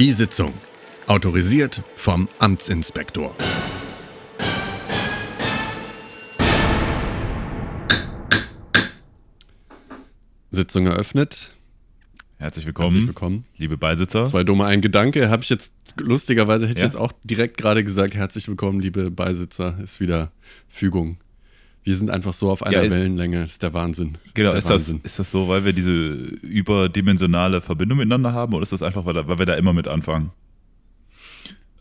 Die Sitzung. Autorisiert vom Amtsinspektor. Sitzung eröffnet. Herzlich willkommen, Herzlich willkommen. liebe Beisitzer. Zwei dumme, ein Gedanke. Habe ich jetzt, lustigerweise hätte ich Ja? jetzt auch direkt gerade gesagt, herzlich willkommen, liebe Beisitzer. Ist wieder Fügung. Wir sind einfach so auf einer Ja, ist- Wellenlänge. Ist der Wahnsinn. Genau, ist das, Wahnsinn. ist das so, weil wir diese überdimensionale Verbindung miteinander haben oder ist das einfach, weil, da- weil wir da immer mit anfangen?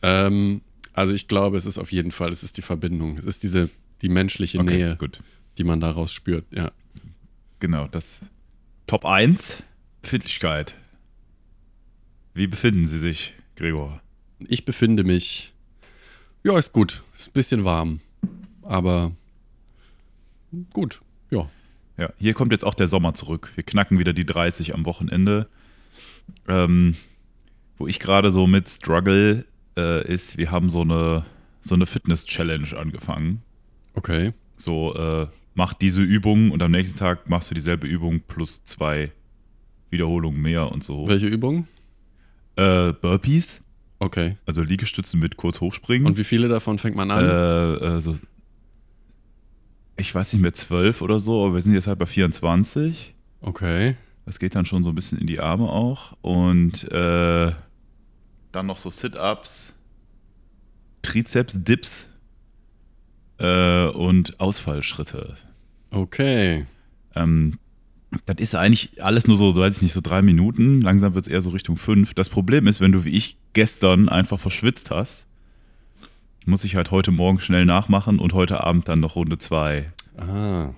Ähm, also ich glaube, es ist auf jeden Fall, es ist die Verbindung. Es ist diese, die menschliche Okay, Nähe, gut. die man daraus spürt. Ja. Genau, das Top 1, Befindlichkeit. Wie befinden Sie sich, Gregor? Ich befinde mich, ja, ist gut. Ist ein bisschen warm. Aber gut. Ja. Ja, hier kommt jetzt auch der Sommer zurück. Wir knacken wieder die 30 am Wochenende. Ähm, wo ich gerade so mit struggle, äh, ist, wir haben so eine, so eine Fitness-Challenge angefangen. Okay. So, äh, mach diese Übung und am nächsten Tag machst du dieselbe Übung plus zwei Wiederholungen mehr und so. Welche Übung? Äh, Burpees, Okay. also Liegestützen mit kurz hochspringen. Und wie viele davon fängt man an? äh, äh, so, ich weiß nicht mehr, zwölf oder so, aber wir sind jetzt halt bei 24. Okay. Das geht dann schon so ein bisschen in die Arme auch. Und äh, dann noch so Sit-Ups, Trizeps-Dips äh, und Ausfallschritte. Okay. Ähm, das ist eigentlich alles nur so, weiß ich nicht, so drei Minuten. Langsam wird es eher so Richtung fünf. Das Problem ist, wenn du wie ich gestern einfach verschwitzt hast, muss ich halt heute Morgen schnell nachmachen und heute Abend dann noch Runde zwei. Ah.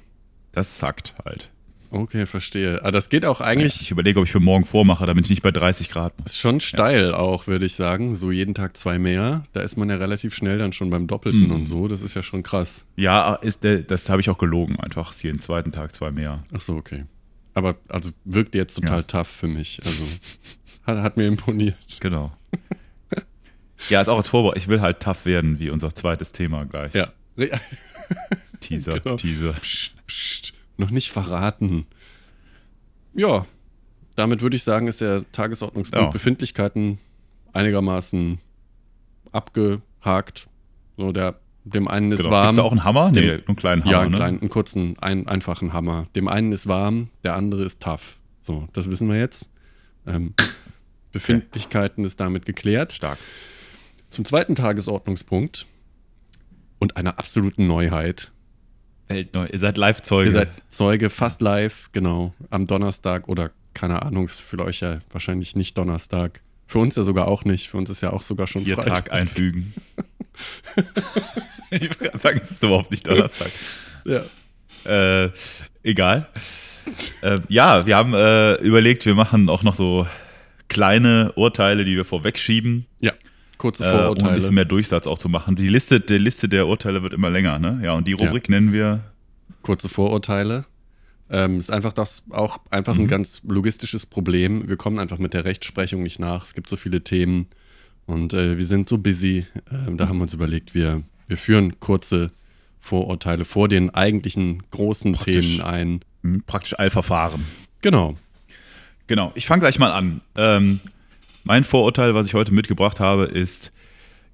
Das zackt halt. Okay, verstehe. Ah, das geht auch eigentlich, Ich überlege, ob ich für morgen vormache, damit ich nicht bei 30 Grad muss. ist schon steil auch, würde ich sagen. So jeden Tag zwei mehr. Da ist man ja relativ schnell dann schon beim Doppelten Mhm. und so. Das ist ja schon krass. Ja, ist das habe ich auch gelogen. Einfach ist jeden zweiten Tag zwei mehr. Ach so, okay. Aber also wirkt jetzt total Ja. tough für mich. Also hat, hat mir imponiert. Genau. Ja, ist auch als Vorbereitung. Ich will halt tough werden, wie unser zweites Thema gleich. Ja. Teaser, Genau. Teaser. Psst, psst, noch nicht verraten. Ja, damit würde ich sagen, ist der Tagesordnungspunkt Ja. Befindlichkeiten einigermaßen abgehakt. So, der, dem einen ist Genau. warm. Gibt's da auch einen Hammer? Nee, Dem- nur einen kleinen Hammer, ja, einen ne? kleinen, einen kurzen, einen einfachen Hammer. Dem einen ist warm, der andere ist tough. So, das wissen wir jetzt. Ähm, Befindlichkeiten ist damit geklärt. Stark. Zum zweiten Tagesordnungspunkt und einer absoluten Neuheit. Weltneu. Ihr seid Live-Zeuge. Ihr seid Zeuge fast live, genau, am Donnerstag oder keine Ahnung, für euch ja wahrscheinlich nicht Donnerstag. Für uns ja sogar auch nicht. Für uns ist ja auch sogar schon Ihr Freitag. Tag einfügen. ich würde sagen, es ist überhaupt nicht Donnerstag. Ja. Äh, egal. äh, ja, wir haben äh, überlegt, wir machen auch noch so kleine Urteile, die wir vorwegschieben, ja, kurze äh, um ein Vorurteile. bisschen mehr Durchsatz auch zu machen. Die Liste, die Liste der Urteile wird immer länger, ne? Ja, und die Rubrik nennen wir kurze Vorurteile. Ähm, ist einfach das auch einfach Mhm. ein ganz logistisches Problem. Wir kommen einfach mit der Rechtsprechung nicht nach. Es gibt so viele Themen und äh, wir sind so busy. Ähm, da haben wir uns überlegt, wir, wir führen kurze Vorurteile vor den eigentlichen großen Praktisch. Themen ein. hm, praktisch Eilverfahren. Genau. Genau, ich fange gleich mal an. Ähm, mein Vorurteil, was ich heute mitgebracht habe, ist,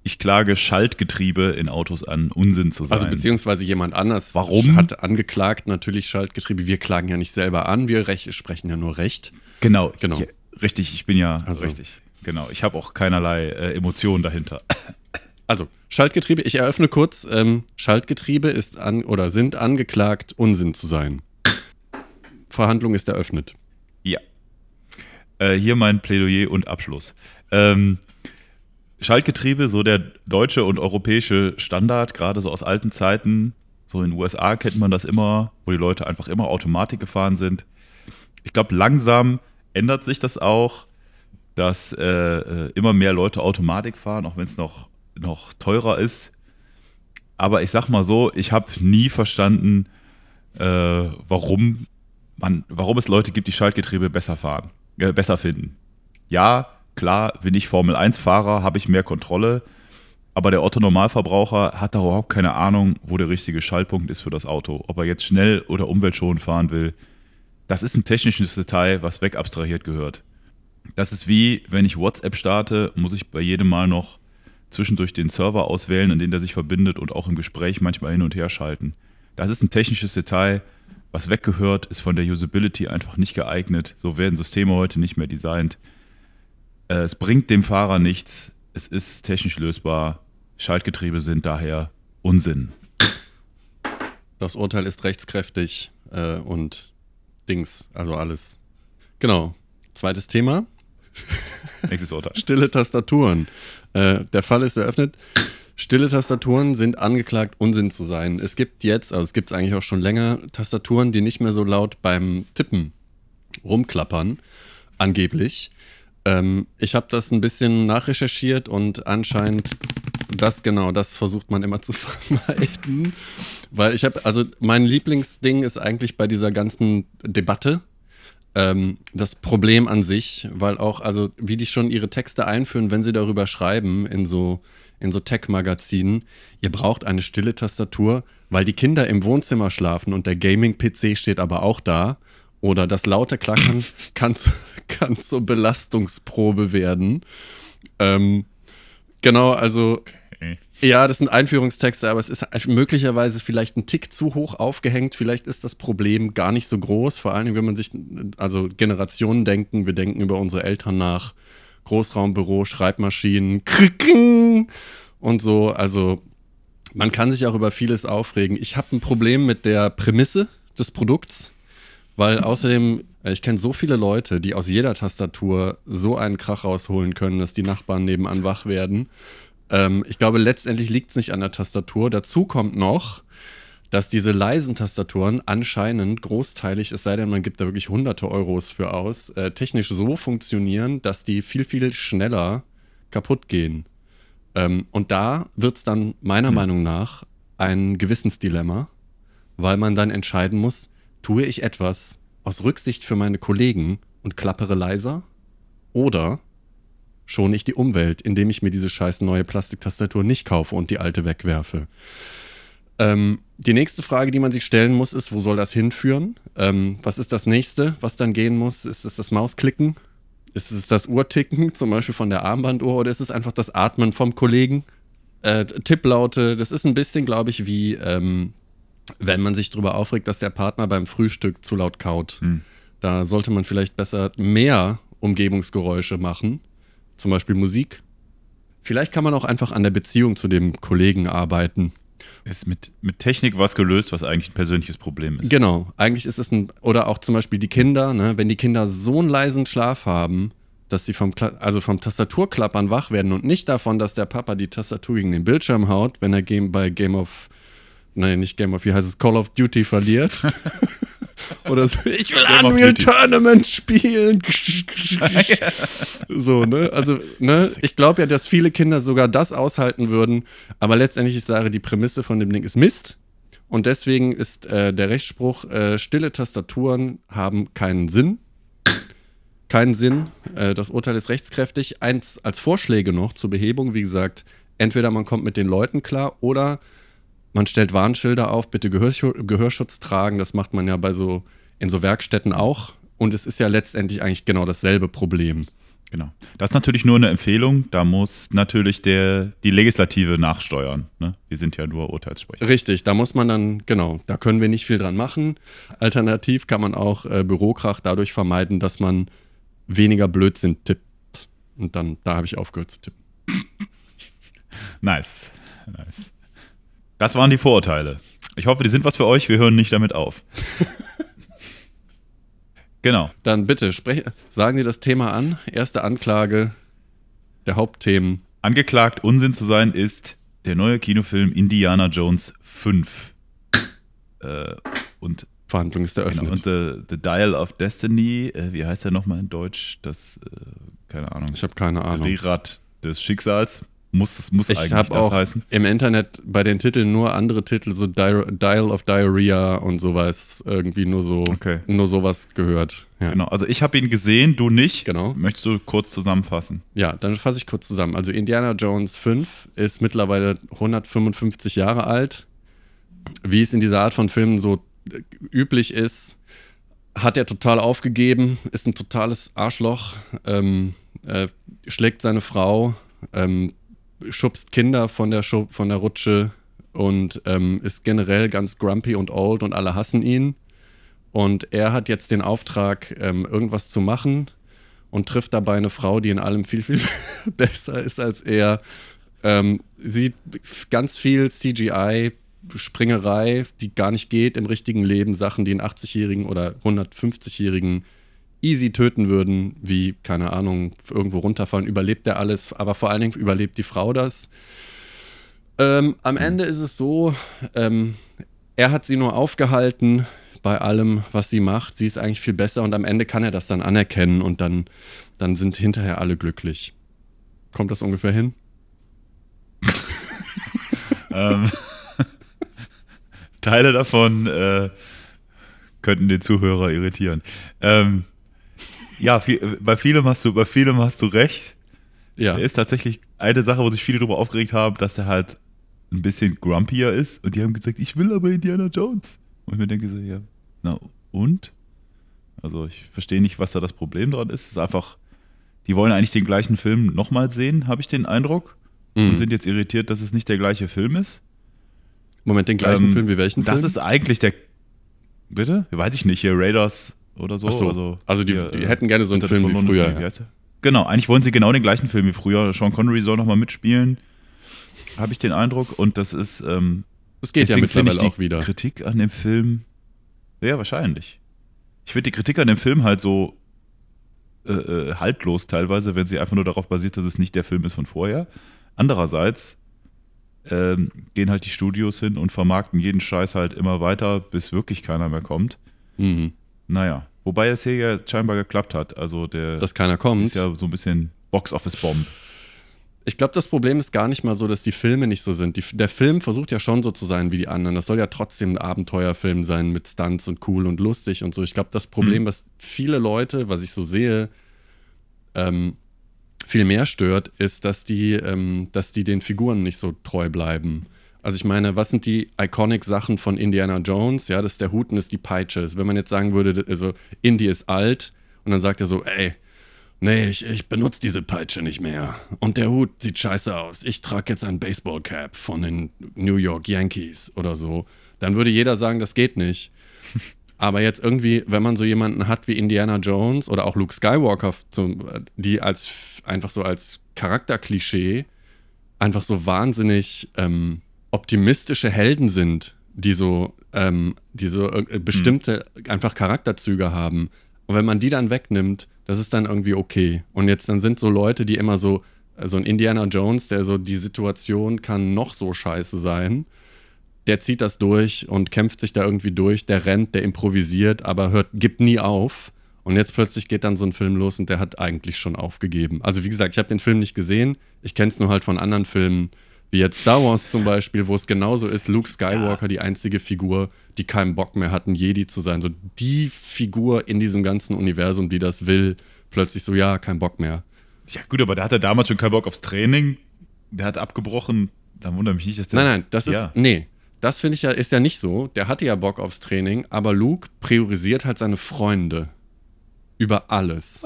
ich klage Schaltgetriebe in Autos an, Unsinn zu sein. Also beziehungsweise jemand anders Warum? hat angeklagt, natürlich Schaltgetriebe. Wir klagen ja nicht selber an, wir rech sprechen ja nur Recht. genau, Genau. Ich, richtig, ich bin ja Also- richtig. Genau, ich habe auch keinerlei äh, Emotionen dahinter. Also, Schaltgetriebe, ich eröffne kurz. Ähm, Schaltgetriebe ist an oder sind angeklagt, Unsinn zu sein. Verhandlung ist eröffnet. Äh, hier mein Plädoyer und Abschluss. Ähm, Schaltgetriebe, so der deutsche und europäische Standard, gerade so aus alten Zeiten, so in den USA kennt man das immer, wo die Leute einfach immer Automatik gefahren sind. Ich glaube, langsam ändert sich das auch, dass äh, äh, immer mehr Leute Automatik fahren, auch wenn es noch, noch teurer ist. Aber ich sag mal so, ich habe nie verstanden, äh, warum man, warum es Leute gibt, die Schaltgetriebe besser fahren, äh, besser finden. Ja, klar, bin ich Formel 1-Fahrer, habe ich mehr Kontrolle, aber der Otto-Normalverbraucher hat da überhaupt keine Ahnung, wo der richtige Schaltpunkt ist für das Auto. Ob er jetzt schnell oder umweltschonend fahren will. Das ist ein technisches Detail, was wegabstrahiert gehört. Das ist wie, wenn ich WhatsApp starte, muss ich bei jedem Mal noch zwischendurch den Server auswählen, an den der sich verbindet und auch im Gespräch manchmal hin und her schalten. Das ist ein technisches Detail, was weggehört, ist von der Usability einfach nicht geeignet. So werden Systeme heute nicht mehr designt. Äh, es bringt dem Fahrer nichts. Es ist technisch lösbar. Schaltgetriebe sind daher Unsinn. Das Urteil ist rechtskräftig äh, und Dings, also alles. Genau. Zweites Thema. Nächstes Urteil. Stille Tastaturen. Äh, der Fall ist eröffnet. Stille Tastaturen sind angeklagt, Unsinn zu sein. Es gibt jetzt, also es gibt es eigentlich auch schon länger, Tastaturen, die nicht mehr so laut beim Tippen rumklappern, angeblich. Ähm, ich habe das ein bisschen nachrecherchiert und anscheinend das genau, das versucht man immer zu vermeiden. Weil ich habe, also mein Lieblingsding ist eigentlich bei dieser ganzen Debatte ähm, das Problem an sich, weil auch, also wie die schon ihre Texte einführen, wenn sie darüber schreiben in so in so Tech-Magazinen, ihr braucht eine stille Tastatur, weil die Kinder im Wohnzimmer schlafen und der Gaming-PC steht aber auch da. Oder das laute Klackern kann, kann zur Belastungsprobe werden. Ähm, genau, also okay. ja, das sind Einführungstexte, aber es ist möglicherweise vielleicht ein Tick zu hoch aufgehängt. Vielleicht ist das Problem gar nicht so groß, vor allem wenn man sich, also Generationen denken, wir denken über unsere Eltern nach Großraumbüro, Schreibmaschinen, und so. Also man kann sich auch über vieles aufregen. Ich habe ein Problem mit der Prämisse des Produkts, weil außerdem, äh, ich kenne so viele Leute, die aus jeder Tastatur so einen Krach rausholen können, dass die Nachbarn nebenan wach werden. Ähm, ich glaube, letztendlich liegt es nicht an der Tastatur. Dazu kommt noch, dass diese leisen Tastaturen anscheinend großteilig, es sei denn, man gibt da wirklich hunderte Euros für aus, äh, technisch so funktionieren, dass die viel, viel schneller kaputt gehen. Ähm, und da wird es dann meiner mhm. Meinung nach ein Gewissensdilemma, weil man dann entscheiden muss, tue ich etwas aus Rücksicht für meine Kollegen und klappere leiser oder schone ich die Umwelt, indem ich mir diese scheiß neue Plastiktastatur nicht kaufe und die alte wegwerfe. Ähm, die nächste Frage, die man sich stellen muss, ist, wo soll das hinführen? Ähm, was ist das nächste, was dann gehen muss? Ist es das Mausklicken? Ist es das Uhrticken, zum Beispiel von der Armbanduhr, oder ist es einfach das Atmen vom Kollegen? Äh, Tipplaute, das ist ein bisschen, glaube ich, wie ähm, wenn man sich darüber aufregt, dass der Partner beim Frühstück zu laut kaut. Hm. Da sollte man vielleicht besser mehr Umgebungsgeräusche machen, zum Beispiel Musik. Vielleicht kann man auch einfach an der Beziehung zu dem Kollegen arbeiten ist mit, mit Technik was gelöst, was eigentlich ein persönliches Problem ist. Genau. Eigentlich ist es ein, oder auch zum Beispiel die Kinder, ne, wenn die Kinder so einen leisen Schlaf haben, dass sie vom, also vom Tastaturklappern wach werden und nicht davon, dass der Papa die Tastatur gegen den Bildschirm haut, wenn er bei Game of, nein, nicht Game of, wie heißt es, Call of Duty verliert. Oder so, ich will Unreal Tournament spielen. so, ne? Also, ne? Ich glaube ja, dass viele Kinder sogar das aushalten würden. Aber letztendlich, ich sage, die Prämisse von dem Ding ist Mist. Und deswegen ist äh, der Rechtsspruch, äh, stille Tastaturen haben keinen Sinn. Keinen Sinn. Äh, das Urteil ist rechtskräftig. Eins als Vorschläge noch zur Behebung, wie gesagt, entweder man kommt mit den Leuten klar oder man stellt Warnschilder auf, bitte Gehörschutz tragen. Das macht man ja bei so in so Werkstätten auch. Und es ist ja letztendlich eigentlich genau dasselbe Problem. Genau. Das ist natürlich nur eine Empfehlung. Da muss natürlich der, die Legislative nachsteuern. Ne? Wir sind ja nur Urteilssprecher. Richtig, da muss man dann, genau, da können wir nicht viel dran machen. Alternativ kann man auch äh, Bürokrach dadurch vermeiden, dass man weniger Blödsinn tippt. Und dann, da habe ich aufgehört zu tippen. Nice. Nice. Das waren die Vorurteile. Ich hoffe, die sind was für euch. Wir hören nicht damit auf. genau. Dann bitte, sprech, sagen Sie das Thema an. Erste Anklage der Hauptthemen. Angeklagt, Unsinn zu sein, ist der neue Kinofilm Indiana Jones 5. Äh, und Verhandlung ist eröffnet. Genau, und the, the Dial of Destiny, äh, wie heißt der nochmal in Deutsch? Das, äh, keine Ahnung. Ich habe keine Ahnung. Rierat des Schicksals. Muss, das muss ich eigentlich das auch heißen. Im Internet bei den Titeln nur andere Titel, so Dial of Diarrhea und sowas, irgendwie nur so, okay. nur sowas gehört. Ja. Genau, also ich habe ihn gesehen, du nicht. Genau. Möchtest du kurz zusammenfassen? Ja, dann fasse ich kurz zusammen. Also Indiana Jones 5 ist mittlerweile 155 Jahre alt. Wie es in dieser Art von Filmen so üblich ist, hat er total aufgegeben, ist ein totales Arschloch, ähm, äh, schlägt seine Frau, ähm, schubst Kinder von der, Schub, von der Rutsche und ähm, ist generell ganz grumpy und old und alle hassen ihn. Und er hat jetzt den Auftrag, ähm, irgendwas zu machen und trifft dabei eine Frau, die in allem viel, viel besser ist als er. Ähm, sieht ganz viel CGI, Springerei, die gar nicht geht im richtigen Leben, Sachen, die einen 80-Jährigen oder 150-Jährigen easy töten würden, wie, keine Ahnung, irgendwo runterfallen, überlebt er alles, aber vor allen Dingen überlebt die Frau das. Ähm, am Ende ist es so, ähm, er hat sie nur aufgehalten bei allem, was sie macht. Sie ist eigentlich viel besser und am Ende kann er das dann anerkennen und dann, dann sind hinterher alle glücklich. Kommt das ungefähr hin? ähm, Teile davon äh, könnten den Zuhörer irritieren. Ähm, ja, viel, bei vielem hast du, bei vielem hast du recht. Ja. Er ist tatsächlich eine Sache, wo sich viele darüber aufgeregt haben, dass er halt ein bisschen grumpier ist. Und die haben gesagt, ich will aber Indiana Jones. Und ich mir denke so, ja, na und? Also ich verstehe nicht, was da das Problem dran ist. Es ist einfach, die wollen eigentlich den gleichen Film nochmal sehen, habe ich den Eindruck. Mhm. Und sind jetzt irritiert, dass es nicht der gleiche Film ist. Moment, den gleichen ähm, Film wie welchen Film? Das ist eigentlich der. Bitte? Weiß ich nicht, hier Raiders oder so. so. Also, also die, hier, die, hätten gerne so einen Film wie früher. Ja. Genau, eigentlich wollen sie genau den gleichen Film wie früher. Sean Connery soll nochmal mitspielen, habe ich den Eindruck. Und das ist. Ähm, das geht ja mittlerweile auch wieder. Kritik an dem Film. Ja, wahrscheinlich. Ich finde die Kritik an dem Film halt so äh, äh, haltlos teilweise, wenn sie einfach nur darauf basiert, dass es nicht der Film ist von vorher. Andererseits ähm, gehen halt die Studios hin und vermarkten jeden Scheiß halt immer weiter, bis wirklich keiner mehr kommt. Mhm. Naja, wobei es hier ja scheinbar geklappt hat. Also der dass keiner kommt. ist ja so ein bisschen Box-Office-Bomb. Ich glaube, das Problem ist gar nicht mal so, dass die Filme nicht so sind. Die, der Film versucht ja schon so zu sein wie die anderen. Das soll ja trotzdem ein Abenteuerfilm sein mit Stunts und cool und lustig und so. Ich glaube, das Problem, mhm. was viele Leute, was ich so sehe, ähm, viel mehr stört, ist, dass die, ähm, dass die den Figuren nicht so treu bleiben. Also ich meine, was sind die iconic Sachen von Indiana Jones? Ja, das ist der Hut und das ist die Peitsche. Also wenn man jetzt sagen würde, also Indy ist alt und dann sagt er so, ey, nee, ich, ich benutze diese Peitsche nicht mehr. Und der Hut sieht scheiße aus. Ich trage jetzt ein Baseballcap von den New York Yankees oder so. Dann würde jeder sagen, das geht nicht. Aber jetzt irgendwie, wenn man so jemanden hat wie Indiana Jones oder auch Luke Skywalker, die als einfach so als Charakterklischee einfach so wahnsinnig ähm, optimistische Helden sind, die so, ähm, die so äh, bestimmte mhm. einfach Charakterzüge haben. Und wenn man die dann wegnimmt, das ist dann irgendwie okay. Und jetzt dann sind so Leute, die immer so, so ein Indiana Jones, der so, die Situation kann noch so scheiße sein der zieht das durch und kämpft sich da irgendwie durch, der rennt, der improvisiert, aber hört, gibt nie auf. Und jetzt plötzlich geht dann so ein Film los und der hat eigentlich schon aufgegeben. Also wie gesagt, ich habe den Film nicht gesehen, ich kenne es nur halt von anderen Filmen, wie jetzt Star Wars zum Beispiel, wo es genauso ist, Luke Skywalker, ja. die einzige Figur, die keinen Bock mehr hat, ein Jedi zu sein. So die Figur in diesem ganzen Universum, die das will, plötzlich so, ja, kein Bock mehr. Ja gut, aber der hatte damals schon keinen Bock aufs Training, der hat abgebrochen, da wundert mich nicht, dass der... Nein, nein, das ja. ist, nee, das finde ich ja, ist ja nicht so. Der hatte ja Bock aufs Training, aber Luke priorisiert halt seine Freunde. Über alles.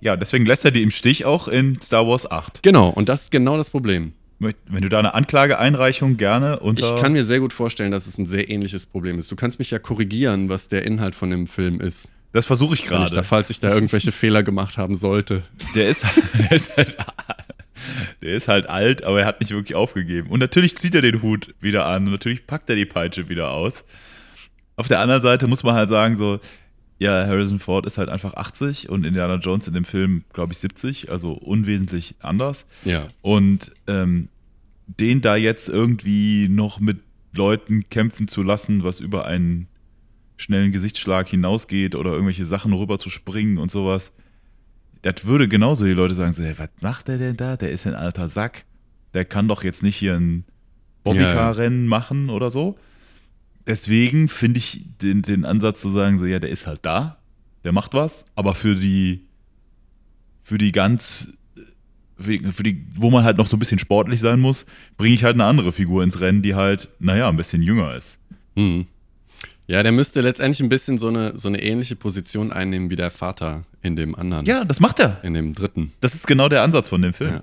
Ja, deswegen lässt er die im Stich auch in Star Wars 8. Genau, und das ist genau das Problem. Wenn du da eine Anklageeinreichung gerne unter. Ich kann mir sehr gut vorstellen, dass es ein sehr ähnliches Problem ist. Du kannst mich ja korrigieren, was der Inhalt von dem Film ist. Das versuche ich gerade. Falls ich da irgendwelche Fehler gemacht haben sollte. Der ist, der ist halt der ist halt alt, aber er hat nicht wirklich aufgegeben. Und natürlich zieht er den Hut wieder an und natürlich packt er die Peitsche wieder aus. Auf der anderen Seite muss man halt sagen, so, ja, Harrison Ford ist halt einfach 80 und Indiana Jones in dem Film, glaube ich, 70, also unwesentlich anders. Ja. Und ähm, den da jetzt irgendwie noch mit Leuten kämpfen zu lassen, was über einen schnellen Gesichtsschlag hinausgeht oder irgendwelche Sachen rüber zu springen und sowas, das würde genauso die Leute sagen, so, hey, was macht der denn da? Der ist ein alter Sack. Der kann doch jetzt nicht hier ein Bobbycar-Rennen ja, machen oder so. Deswegen finde ich den, den Ansatz zu sagen, so, ja, der ist halt da, der macht was, aber für die, für die ganz, für die, wo man halt noch so ein bisschen sportlich sein muss, bringe ich halt eine andere Figur ins Rennen, die halt, naja, ein bisschen jünger ist. Mhm. Ja, der müsste letztendlich ein bisschen so eine, so eine ähnliche Position einnehmen wie der Vater in dem anderen. Ja, das macht er. In dem dritten. Das ist genau der Ansatz von dem Film. Ja.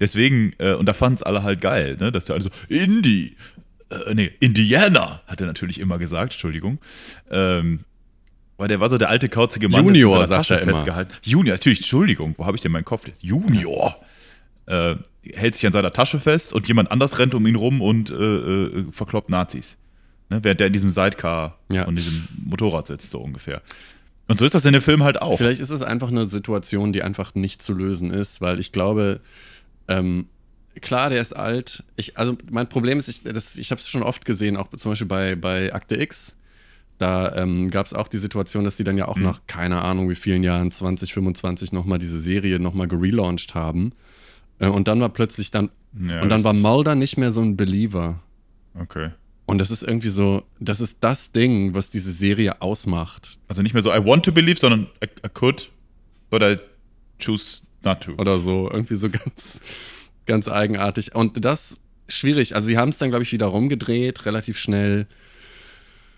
Deswegen, äh, und da fanden es alle halt geil, ne? dass der alle so, Indie, äh, nee, Indiana, hat er natürlich immer gesagt, Entschuldigung. Ähm, weil der war so der alte kauzige Mann. Junior, sagt der er Tasche immer. festgehalten. Junior, natürlich, Entschuldigung, wo habe ich denn meinen Kopf? jetzt? Junior. Äh, hält sich an seiner Tasche fest und jemand anders rennt um ihn rum und äh, äh, verkloppt Nazis. Ne? Während der in diesem Sidecar Ja. und diesem Motorrad sitzt, so ungefähr. Und so ist das in dem Film halt auch. Vielleicht ist es einfach eine Situation, die einfach nicht zu lösen ist, weil ich glaube, ähm, klar, der ist alt. Ich, also mein Problem ist, ich, das- ich habe es schon oft gesehen, auch zum Beispiel bei, bei Akte X. Da ähm, gab es auch die Situation, dass die dann ja auch nach keine Ahnung wie vielen Jahren, 20, 25, nochmal diese Serie nochmal gelauncht haben. Äh, und dann war plötzlich dann, Ja, und dann war Mulder nicht mehr so ein Believer. Okay. Und das ist irgendwie so, das ist das Ding, was diese Serie ausmacht. Also nicht mehr so I want to believe, sondern I, I could, but I choose not to. oder so. Irgendwie so ganz, ganz eigenartig. Und das schwierig. Also sie haben es dann, glaube ich, wieder rumgedreht, relativ schnell.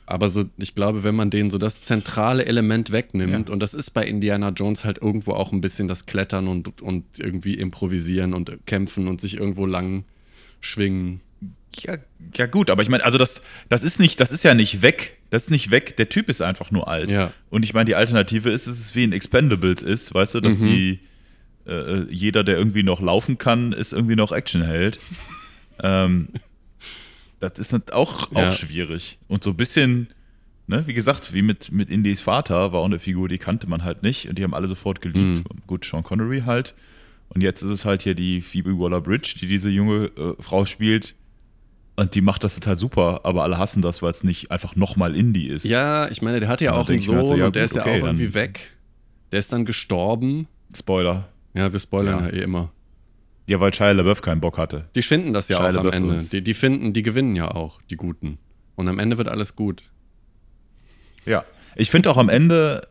Aber so, ich glaube, wenn man denen so das zentrale Element wegnimmt, Ja. und das ist bei Indiana Jones halt irgendwo auch ein bisschen das Klettern und, und irgendwie improvisieren und kämpfen und sich irgendwo lang schwingen. Ja, ja gut, aber ich meine, also das, das ist nicht, das ist ja nicht weg. Das ist nicht weg. Der Typ ist einfach nur alt. Ja. Und ich meine, die Alternative ist, dass es wie in Expendables ist, weißt du, dass Mhm. die äh, jeder, der irgendwie noch laufen kann, ist irgendwie noch Actionheld. ähm, das ist auch, auch Ja. schwierig. Und so ein bisschen, ne, wie gesagt, wie mit, mit Indys Vater war auch eine Figur, die kannte man halt nicht und die haben alle sofort geliebt. Mhm. Gut, Sean Connery halt. Und jetzt ist es halt hier die Phoebe Waller-Bridge, die diese junge äh, Frau spielt. Und die macht das total super, aber alle hassen das, weil es nicht einfach nochmal Indie ist. Ja, ich meine, der hat ja auch einen halt Sohn so, ja, und der gut, ist ja okay, auch irgendwie weg. Der ist dann gestorben. Spoiler. Ja, wir spoilern Ja. ja, eh immer. Ja, weil Shia LaBeouf keinen Bock hatte. Die finden das ja Shia auch am LaBeouf Ende. ist- Die, die finden, die gewinnen ja auch, die Guten. Und am Ende wird alles gut. Ja. Ich finde auch am Ende,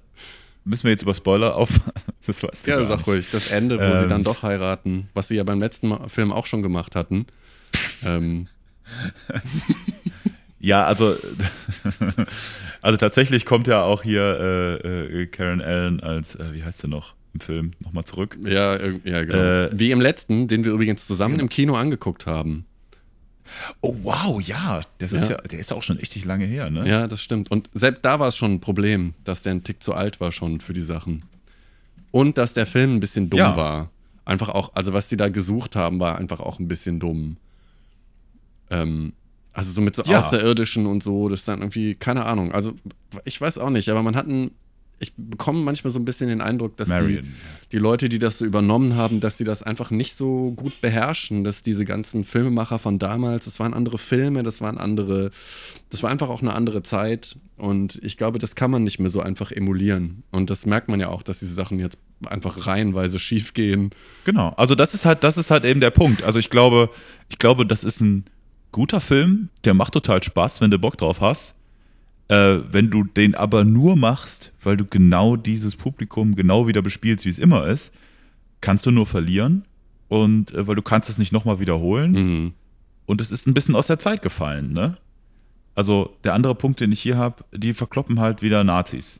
müssen wir jetzt über Spoiler auf. Das weißt du Ja, sag nicht. ruhig. Das Ende, wo sie Ähm. dann doch heiraten, was sie ja beim letzten Mal, Film auch schon gemacht hatten. Ähm, Ja, also, also tatsächlich kommt ja auch hier äh, äh, Karen Allen als, äh, wie heißt sie noch im Film, nochmal zurück. ja, ja, genau. Äh. Wie im letzten, den wir übrigens zusammen im Kino angeguckt haben. Oh wow, ja, das ist Ja. ja, der ist ja auch schon richtig lange her, ne? Ja, das stimmt. Und selbst da war es schon ein Problem, dass der ein Tick zu alt war schon für die Sachen. Und dass der Film ein bisschen dumm Ja. war. Einfach auch, also was die da gesucht haben, war einfach auch ein bisschen dumm. Ähm, also so mit so Ja. Außerirdischen und so, das ist dann irgendwie, keine Ahnung. Also ich weiß auch nicht, aber man hat einen, ich bekomme manchmal so ein bisschen den Eindruck, dass die, Marion. die Leute, die das so übernommen haben, dass sie das einfach nicht so gut beherrschen, dass diese ganzen Filmemacher von damals, das waren andere Filme, das waren andere, das war einfach auch eine andere Zeit und ich glaube, das kann man nicht mehr so einfach emulieren und das merkt man ja auch, dass diese Sachen jetzt einfach reihenweise schief gehen. Genau, also das ist halt, das ist halt eben der Punkt. Also ich glaube, ich glaube, das ist ein guter Film, der macht total Spaß, wenn du Bock drauf hast. Äh, wenn du den aber nur machst, weil du genau dieses Publikum genau wieder bespielst, wie es immer ist, kannst du nur verlieren. Und äh, weil du kannst es nicht nochmal wiederholen. Mhm. Und es ist ein bisschen aus der Zeit gefallen, ne? Also der andere Punkt, den ich hier habe, die verkloppen halt wieder Nazis.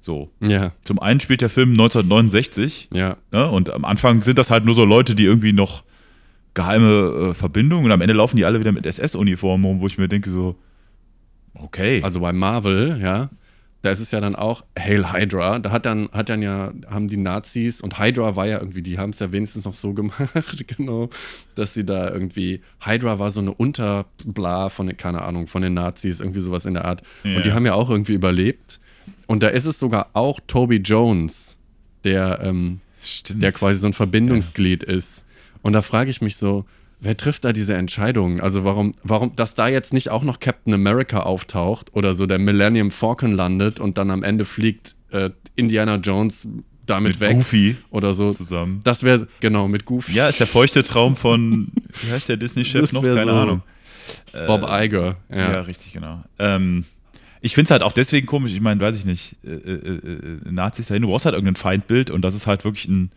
So. Ja, Zum einen spielt der Film 1969 ja, Ne? Und am Anfang sind das halt nur so Leute, die irgendwie noch geheime äh, Verbindungen und am Ende laufen die alle wieder mit SS-Uniformen rum, wo ich mir denke so, okay. also bei Marvel, ja, da ist es ja dann auch Hail Hydra. Da hat dann, hat dann ja, haben die Nazis und Hydra war ja irgendwie, die haben es ja wenigstens noch so gemacht, genau, dass sie da irgendwie, Hydra war so eine Unterbla von, keine Ahnung, von den Nazis, irgendwie sowas in der Art. Ja. Und die haben ja auch irgendwie überlebt. Und da ist es sogar auch Toby Jones, der, ähm, der quasi so ein Verbindungsglied ist. Und da frage ich mich so, wer trifft da diese Entscheidungen? Also warum, warum, dass da jetzt nicht auch noch Captain America auftaucht oder so der Millennium Falcon landet und dann am Ende fliegt äh, Indiana Jones damit mit weg Goofy oder so. zusammen. Das wäre, genau, mit Goofy. Ja, ist der feuchte Traum von, wie heißt der Disney-Chef noch? Keine so- Ahnung. Bob Iger. Ja, Ja. richtig, genau. Ähm, ich finde es halt auch deswegen komisch, ich meine, weiß ich nicht, äh, äh, äh, Nazis dahin, du brauchst halt irgendein Feindbild und das ist halt wirklich ein,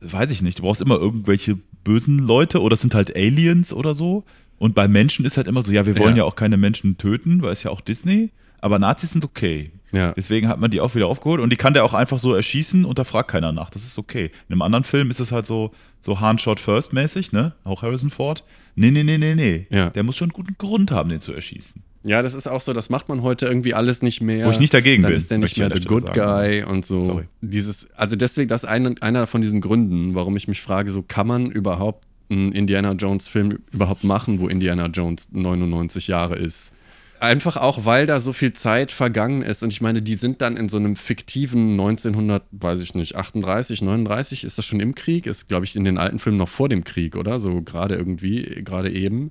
weiß ich nicht, du brauchst immer irgendwelche bösen Leute oder sind halt Aliens oder so Und bei Menschen ist halt immer so, ja, wir wollen ja, Ja. auch keine Menschen töten, weil es ja auch Disney, aber Nazis sind okay. Ja. Deswegen hat man die auch wieder aufgeholt und die kann der auch einfach so erschießen und da fragt keiner nach. Das ist okay. In einem anderen Film ist es halt so, so Han Shot First mäßig, ne? Auch Harrison Ford. Nee, nee, nee, nee, nee. Ja. Der muss schon einen guten Grund haben, den zu erschießen. Ja, das ist auch so, das macht man heute irgendwie alles nicht mehr. Wo ich nicht dagegen Dann bin, ist der nicht mehr an the der good Stelle guy und so. Sorry. Dieses, also deswegen, das ist ein, einer von diesen Gründen, warum ich mich frage, so kann man überhaupt einen Indiana Jones Film überhaupt machen, wo Indiana Jones 99 Jahre ist? Einfach auch, weil da so viel Zeit vergangen ist. Und ich meine, die sind dann in so einem fiktiven 1900, weiß ich nicht, 38, 39, ist das schon im Krieg? Ist, glaube ich, in den alten Filmen noch vor dem Krieg, oder? So gerade irgendwie, gerade eben.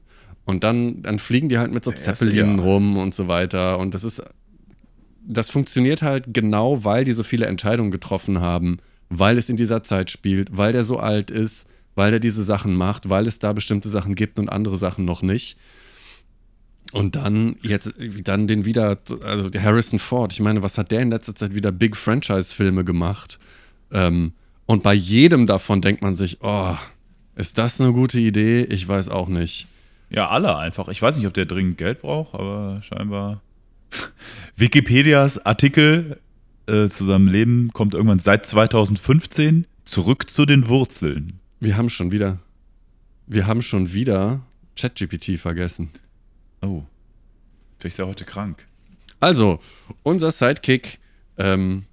Und dann, dann fliegen die halt mit so Der Zeppelinen rum und so weiter. Und das ist, das funktioniert halt genau, weil die so viele Entscheidungen getroffen haben, weil es in dieser Zeit spielt, weil der so alt ist, weil er diese Sachen macht, weil es da bestimmte Sachen gibt und andere Sachen noch nicht. Und dann jetzt, dann den wieder, also der Harrison Ford, ich meine, was hat der in letzter Zeit wieder Big Franchise-Filme gemacht? Ähm, und bei jedem davon denkt man sich, oh, ist das eine gute Idee? Ich weiß auch nicht. Ja, alle einfach. Ich weiß nicht, ob der dringend Geld braucht, aber scheinbar. Wikipedias Artikel äh, zu seinem Leben kommt irgendwann seit 2015 zurück zu den Wurzeln. Wir haben schon wieder, wir haben schon wieder ChatGPT vergessen. Oh. Vielleicht ist er heute krank. Also, unser Sidekick, ähm,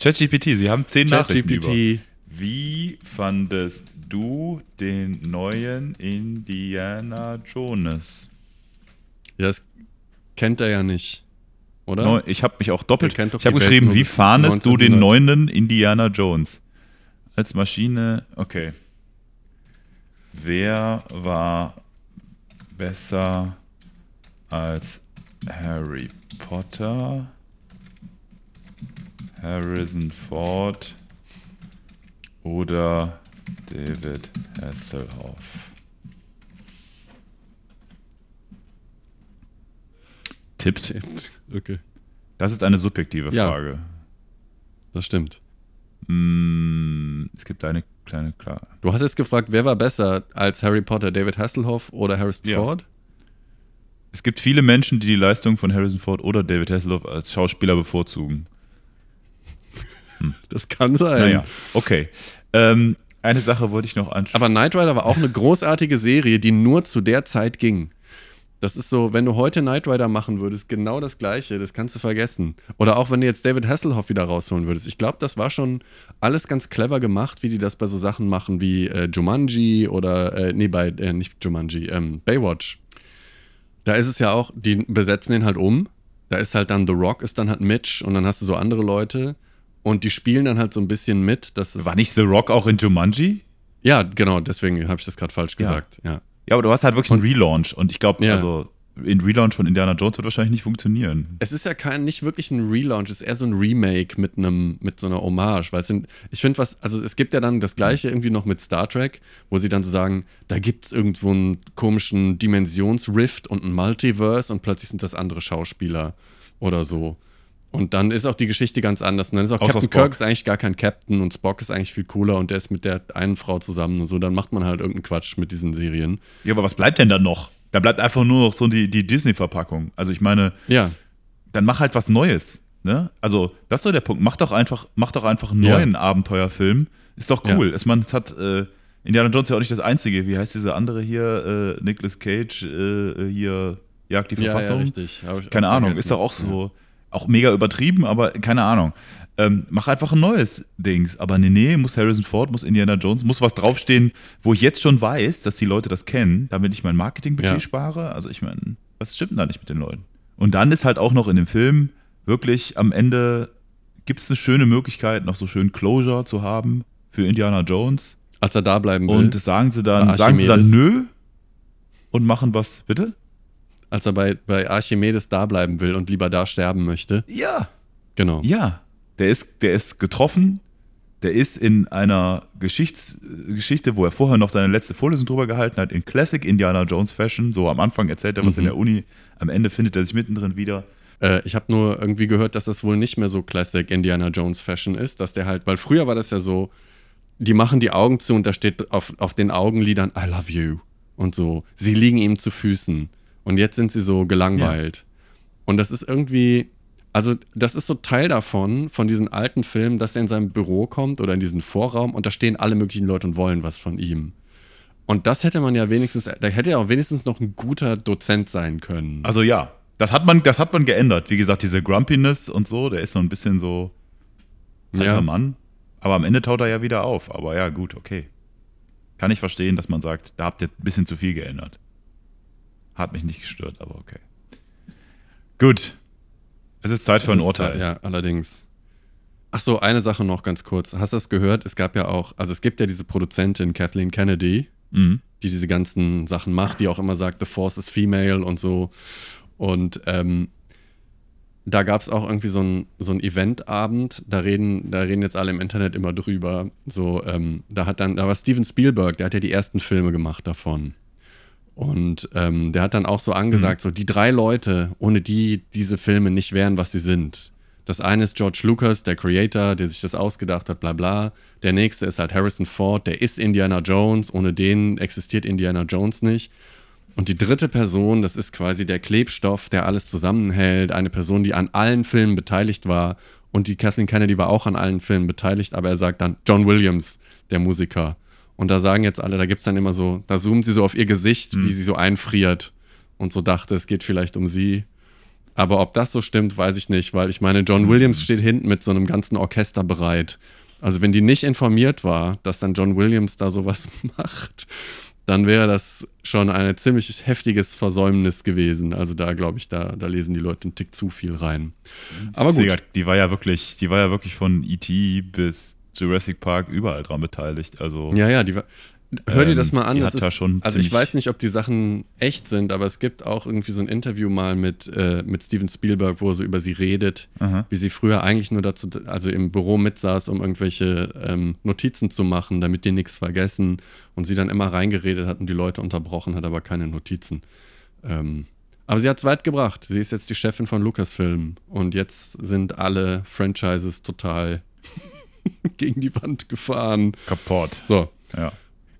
ChatGPT, Sie haben zehn Nachrichten über. ChatGPT, Wie fandest du den neuen Indiana Jones? das kennt er ja nicht, oder? Neu, ich habe mich auch doppelt. Kennt doch Ich habe Welt geschrieben, wie fandest du den 1900? neuen Indiana Jones? Als Maschine, okay. Wer war besser als Harry Potter? Harrison Ford oder David Hasselhoff? Tippt. Okay, Das ist eine subjektive Ja. Frage. das stimmt. Mm, es gibt eine kleine, klar. Du hast jetzt gefragt, wer war besser als Harry Potter, David Hasselhoff oder Harrison Ja. Ford? Es gibt viele Menschen, die die Leistung von Harrison Ford oder David Hasselhoff als Schauspieler bevorzugen. Das kann sein. Naja, okay. Ähm, eine Sache wollte ich noch ansprechen. Aber Knight Rider war auch eine großartige Serie, die nur zu der Zeit ging. Das ist so, wenn du heute Knight Rider machen würdest, genau das Gleiche, das kannst du vergessen. Oder auch wenn du jetzt David Hasselhoff wieder rausholen würdest. Ich glaube, das war schon alles ganz clever gemacht, wie die das bei so Sachen machen wie äh, Jumanji oder, äh, nee, bei, äh, nicht Jumanji, ähm, Baywatch. Da ist es ja auch, die besetzen den halt um. Da ist halt dann The Rock, ist dann halt Mitch und dann hast du so andere Leute und die spielen dann halt so ein bisschen mit. Das ist, War nicht The Rock auch in Jumanji? ja, genau, deswegen habe ich das gerade falsch gesagt. Ja. Ja, aber du hast halt wirklich einen Relaunch und ich glaube, Ja. also ein Relaunch von Indiana Jones wird wahrscheinlich nicht funktionieren. Es ist ja kein, nicht wirklich ein Relaunch, es ist eher so ein Remake mit einem, mit so einer Hommage, weil es sind, ich finde was, also es gibt ja dann das gleiche irgendwie noch mit Star Trek, wo sie dann so sagen, da gibt es irgendwo einen komischen Dimensionsrift und ein Multiverse und plötzlich sind das andere Schauspieler oder so. Und dann ist auch die Geschichte ganz anders. Und dann ist auch Außer Captain Spock. Kirk ist eigentlich gar kein Captain und Spock ist eigentlich viel cooler und der ist mit der einen Frau zusammen und so. Dann macht man halt irgendeinen Quatsch mit diesen Serien. Ja, aber was bleibt denn dann noch? Da bleibt einfach nur noch so die, die Disney-Verpackung. Also ich meine, Ja, dann mach halt was Neues. Ne? Also, das ist so der Punkt. Mach doch einfach, mach doch einfach einen Ja. neuen Abenteuerfilm. Ist doch Ja. cool. Es, man, es hat äh, Indiana Jones ja auch nicht das einzige. Wie heißt diese andere hier? Äh, Nicolas Cage äh, hier jagt die ja, ja, Verfassung. richtig. Keine Ahnung, vergessen. ist doch auch so, auch mega übertrieben, aber keine Ahnung. Ähm, mach einfach ein neues Dings. Aber nee, nee, muss Harrison Ford, muss Indiana Jones, muss was draufstehen, wo ich jetzt schon weiß, dass die Leute das kennen, damit ich mein Marketingbudget Ja. spare. Also ich meine, was stimmt denn da nicht mit den Leuten? Und dann ist halt auch noch in dem Film wirklich am Ende gibt es eine schöne Möglichkeit, noch so schön Closure zu haben für Indiana Jones. Als er da bleiben will. Und sagen sie dann, sagen sie dann nö und machen was, bitte? Als er bei, bei Archimedes da bleiben will und lieber da sterben möchte. Ja. Genau. Ja, der ist, der ist getroffen, der ist in einer Geschichts Geschichte, wo er vorher noch seine letzte Vorlesung drüber gehalten hat, in Classic Indiana Jones Fashion. So am Anfang erzählt er was in Mhm. der Uni, am Ende findet er sich mittendrin wieder. Äh, ich habe nur irgendwie gehört, dass das wohl nicht mehr so Classic Indiana Jones Fashion ist, dass der halt, weil früher war das ja so, die machen die Augen zu und da steht auf, auf den Augenlidern I love you. und so. Sie liegen ihm zu Füßen. Und jetzt sind sie so gelangweilt. Ja. Und das ist irgendwie, also das ist so Teil davon, von diesen alten Filmen, dass er in seinem Büro kommt oder in diesen Vorraum und da stehen alle möglichen Leute und wollen was von ihm. Und das hätte man ja wenigstens, da hätte er auch wenigstens noch ein guter Dozent sein können. Also ja, das hat man, das hat man geändert. Wie gesagt, diese Grumpiness und so, der ist so ein bisschen so alter ja. Mann. Aber am Ende taut er ja wieder auf. Aber ja, gut, okay. Kann ich verstehen, dass man sagt, da habt ihr ein bisschen zu viel geändert. Hat mich nicht gestört, aber okay. Gut. Es ist Zeit für ein Urteil. Zeit, ja, allerdings. Ach so, eine Sache noch ganz kurz. Hast du das gehört? Es gab ja auch, also es gibt ja diese Produzentin Kathleen Kennedy, mhm. die diese ganzen Sachen macht, die auch immer sagt, The Force is female und so. Und ähm, da gab es auch irgendwie so ein, so ein Eventabend, da reden, da reden jetzt alle im Internet immer drüber. So, ähm, da hat dann, da war Steven Spielberg, der hat ja die ersten Filme gemacht davon. Und ähm, der hat dann auch so angesagt, mhm. so die drei Leute, ohne die diese Filme nicht wären, was sie sind. Das eine ist George Lucas, der Creator, der sich das ausgedacht hat, bla bla. Der nächste ist halt Harrison Ford, der ist Indiana Jones. Ohne den existiert Indiana Jones nicht. Und die dritte Person, das ist quasi der Klebstoff, der alles zusammenhält. Eine Person, die an allen Filmen beteiligt war. Und die Kathleen Kennedy war auch an allen Filmen beteiligt, aber er sagt dann John Williams, der Musiker. Und da sagen jetzt alle, da gibt es dann immer so, da zoomen sie so auf ihr Gesicht, mhm. wie sie so einfriert und so dachte, es geht vielleicht um sie. Aber ob das so stimmt, weiß ich nicht, weil ich meine, John Williams steht hinten mit so einem ganzen Orchester bereit. Also wenn die nicht informiert war, dass dann John Williams da sowas macht, dann wäre das schon ein ziemlich heftiges Versäumnis gewesen. Also da glaube ich, da, da lesen die Leute einen Tick zu viel rein. Aber gut. Die war ja wirklich, die war ja wirklich von E.T. bis Jurassic Park überall dran beteiligt. Also ja, ja, die war. Hör dir das ähm, mal an. Das ist, also ich weiß nicht, ob die Sachen echt sind, aber es gibt auch irgendwie so ein Interview mal mit, äh, mit Steven Spielberg, wo er so über sie redet, Aha. wie sie früher eigentlich nur dazu, also im Büro mitsaß, um irgendwelche ähm, Notizen zu machen, damit die nichts vergessen und sie dann immer reingeredet hat und die Leute unterbrochen hat, aber keine Notizen. Ähm, aber sie hat es weit gebracht. Sie ist jetzt die Chefin von Lucasfilm und jetzt sind alle Franchises total gegen die Wand gefahren. Kaputt. So. Ja.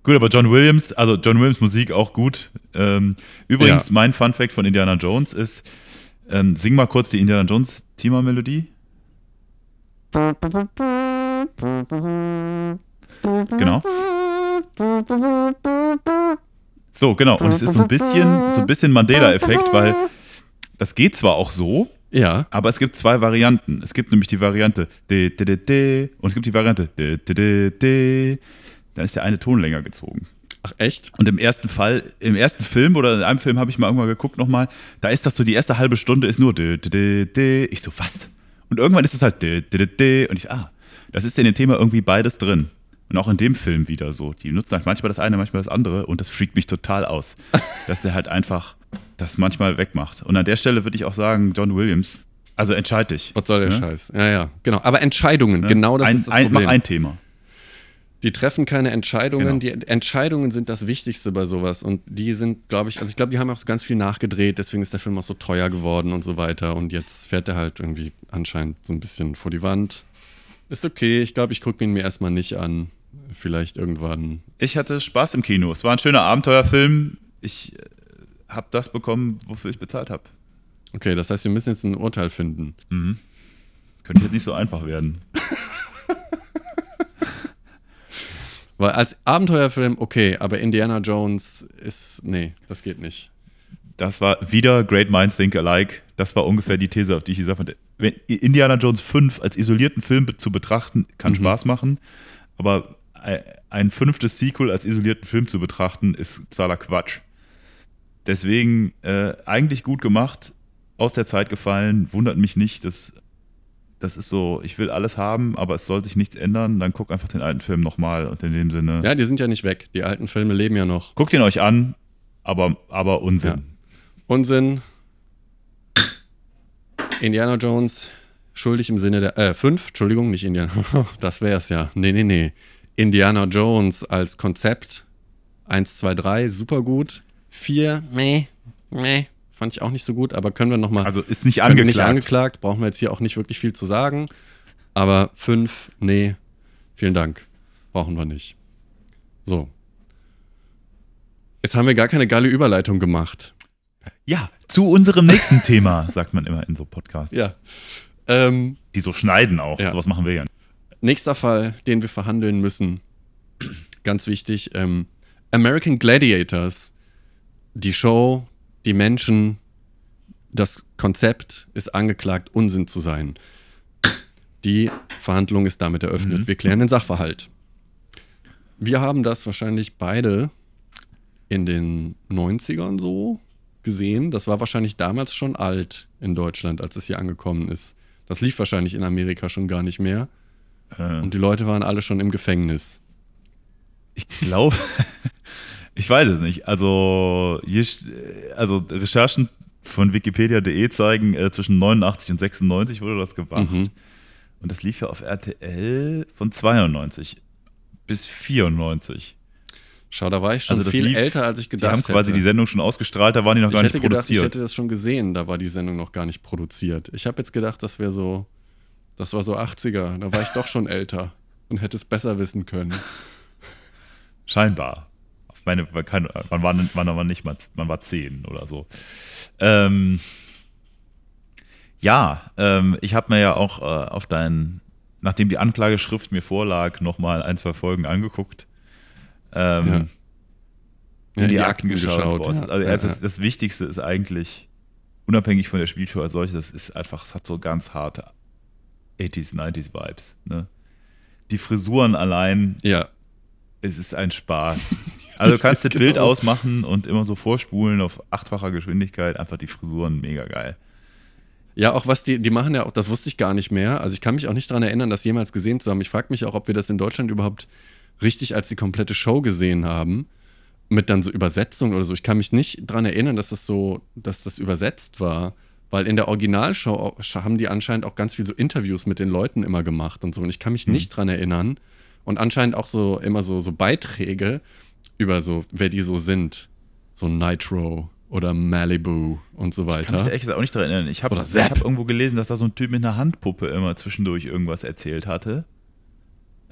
Gut, aber John Williams, also John Williams Musik auch gut. Ähm, übrigens, ja. mein Fun Fact von Indiana Jones ist, ähm, sing mal kurz die Indiana Jones Thema-Melodie. Genau. So, genau. Und es ist so ein bisschen, so ein bisschen Mandela-Effekt, weil das geht zwar auch so, ja. aber es gibt zwei Varianten. Es gibt nämlich die Variante de, de, de, de, und es gibt die Variante de, de, de, de dann ist der eine Ton länger gezogen. Ach echt? Und im ersten Fall, im ersten Film oder in einem Film habe ich mal irgendwann geguckt nochmal, da ist das so, die erste halbe Stunde ist nur de, de, de, de. Ich so, was? Und irgendwann ist es halt de, de, de, de. Und ich, ah, das ist in dem Thema irgendwie beides drin. Und auch in dem Film wieder so. Die nutzen halt manchmal das eine, manchmal das andere und das freakt mich total aus. dass der halt einfach das manchmal wegmacht. Und an der Stelle würde ich auch sagen, John Williams, also entscheid dich. Was soll der ne? Scheiß? Ja, ja, genau. Aber Entscheidungen, ne? genau das ein, ist das Problem. Ein, mach ein Thema. Die treffen keine Entscheidungen. Genau. Die Entscheidungen sind das Wichtigste bei sowas. Und die sind, glaube ich, also ich glaube, die haben auch ganz viel nachgedreht, deswegen ist der Film auch so teuer geworden und so weiter. Und jetzt fährt er halt irgendwie anscheinend so ein bisschen vor die Wand. Ist okay, ich glaube, ich gucke ihn mir erstmal nicht an. Vielleicht irgendwann. Ich hatte Spaß im Kino. Es war ein schöner Abenteuerfilm. Ich habe das bekommen, wofür ich bezahlt habe. Okay, das heißt, wir müssen jetzt ein Urteil finden. Mhm. Könnte jetzt nicht so einfach werden. Weil als Abenteuerfilm okay, aber Indiana Jones ist, nee, das geht nicht. Das war wieder Great Minds Think Alike. Das war ungefähr die These, auf die ich gesagt habe. Indiana Jones 5 als isolierten Film zu betrachten, kann mhm. Spaß machen, aber ein fünftes Sequel als isolierten Film zu betrachten, ist totaler Quatsch. Deswegen äh, eigentlich gut gemacht, aus der Zeit gefallen, wundert mich nicht, dass das ist so, ich will alles haben, aber es soll sich nichts ändern, dann guck einfach den alten Film nochmal und in dem Sinne. Ja, die sind ja nicht weg. Die alten Filme leben ja noch. Guckt ihn euch an, aber, aber Unsinn. Ja. Unsinn. Indiana Jones, schuldig im Sinne der, äh, fünf, Entschuldigung, nicht Indiana, das wäre es ja. Nee, nee, nee. Indiana Jones als Konzept, eins, zwei, drei, super gut. Vier, meh, meh, Fand ich auch nicht so gut, aber können wir nochmal. Also ist nicht angeklagt. Nicht angeklagt, brauchen wir jetzt hier auch nicht wirklich viel zu sagen. Aber fünf, nee, vielen Dank. Brauchen wir nicht. So. Jetzt haben wir gar keine geile Überleitung gemacht. Ja, zu unserem nächsten Thema, sagt man immer in so Podcasts. Ja. Ähm, Die so schneiden auch. Ja. Sowas machen wir ja. nächster Fall, den wir verhandeln müssen. Ganz wichtig. Ähm, American Gladiators. Die Show, die Menschen, das Konzept ist angeklagt, Unsinn zu sein. Die Verhandlung ist damit eröffnet. Mhm. Wir klären den Sachverhalt. Wir haben das wahrscheinlich beide in den 90ern so gesehen. Das war wahrscheinlich damals schon alt in Deutschland, als es hier angekommen ist. Das lief wahrscheinlich in Amerika schon gar nicht mehr. Äh, Und die Leute waren alle schon im Gefängnis. Ich glaube, ich weiß es nicht. Also, hier, äh, also Recherchen von wikipedia.de zeigen, äh, zwischen 89 und 96 wurde das gemacht. Mhm. Und das lief ja auf RTL von 92 bis 94. Schau, da war ich schon Also viel lief- älter, als ich Die gedacht haben quasi hätte. die Sendung schon ausgestrahlt, da waren die noch ich gar nicht gedacht, ich produziert. hätte das schon gesehen, da war die Sendung noch gar nicht produziert. Ich habe jetzt gedacht, das wäre so, das war so 80er, da war ich doch schon älter und hätte es besser wissen können. Scheinbar. Meine, keine, man, war, man war nicht mal, man war zehn oder so. Ähm, ja, ähm, ich habe mir ja auch äh, auf deinen, nachdem die Anklageschrift mir vorlag, nochmal ein, zwei Folgen angeguckt. Ähm, Ja. in Ja, die, Akten geschaut. Boah, ja. Also Ja, das, das Wichtigste ist eigentlich, unabhängig von der Spielshow als solches, das ist einfach, es hat so ganz harte 80s, 90s Vibes. Ne? Die Frisuren allein, ja, es ist ein Spaß. Also du kannst das Genau. Bild ausmachen und immer so vorspulen auf achtfacher Geschwindigkeit, einfach die Frisuren mega geil. Ja, auch was die, die machen ja auch, das wusste ich gar nicht mehr. Also ich kann mich auch nicht daran erinnern, das jemals gesehen zu haben. Ich frage mich auch, ob wir das in Deutschland überhaupt richtig als die komplette Show gesehen haben. Mit dann so Übersetzung oder so. Ich kann mich nicht daran erinnern, dass das so, dass das übersetzt war. Weil in der Originalshow haben die anscheinend auch ganz viel so Interviews mit den Leuten immer gemacht und so. Und ich kann mich nicht dran erinnern. Und anscheinend auch so immer so, so Beiträge über so, wer die so sind. So Nitro oder Malibu und so Ich kann mich weiter. da gesagt auch nicht daran erinnern. Ich habe hab irgendwo gelesen, dass da so ein Typ mit einer Handpuppe immer zwischendurch irgendwas erzählt hatte.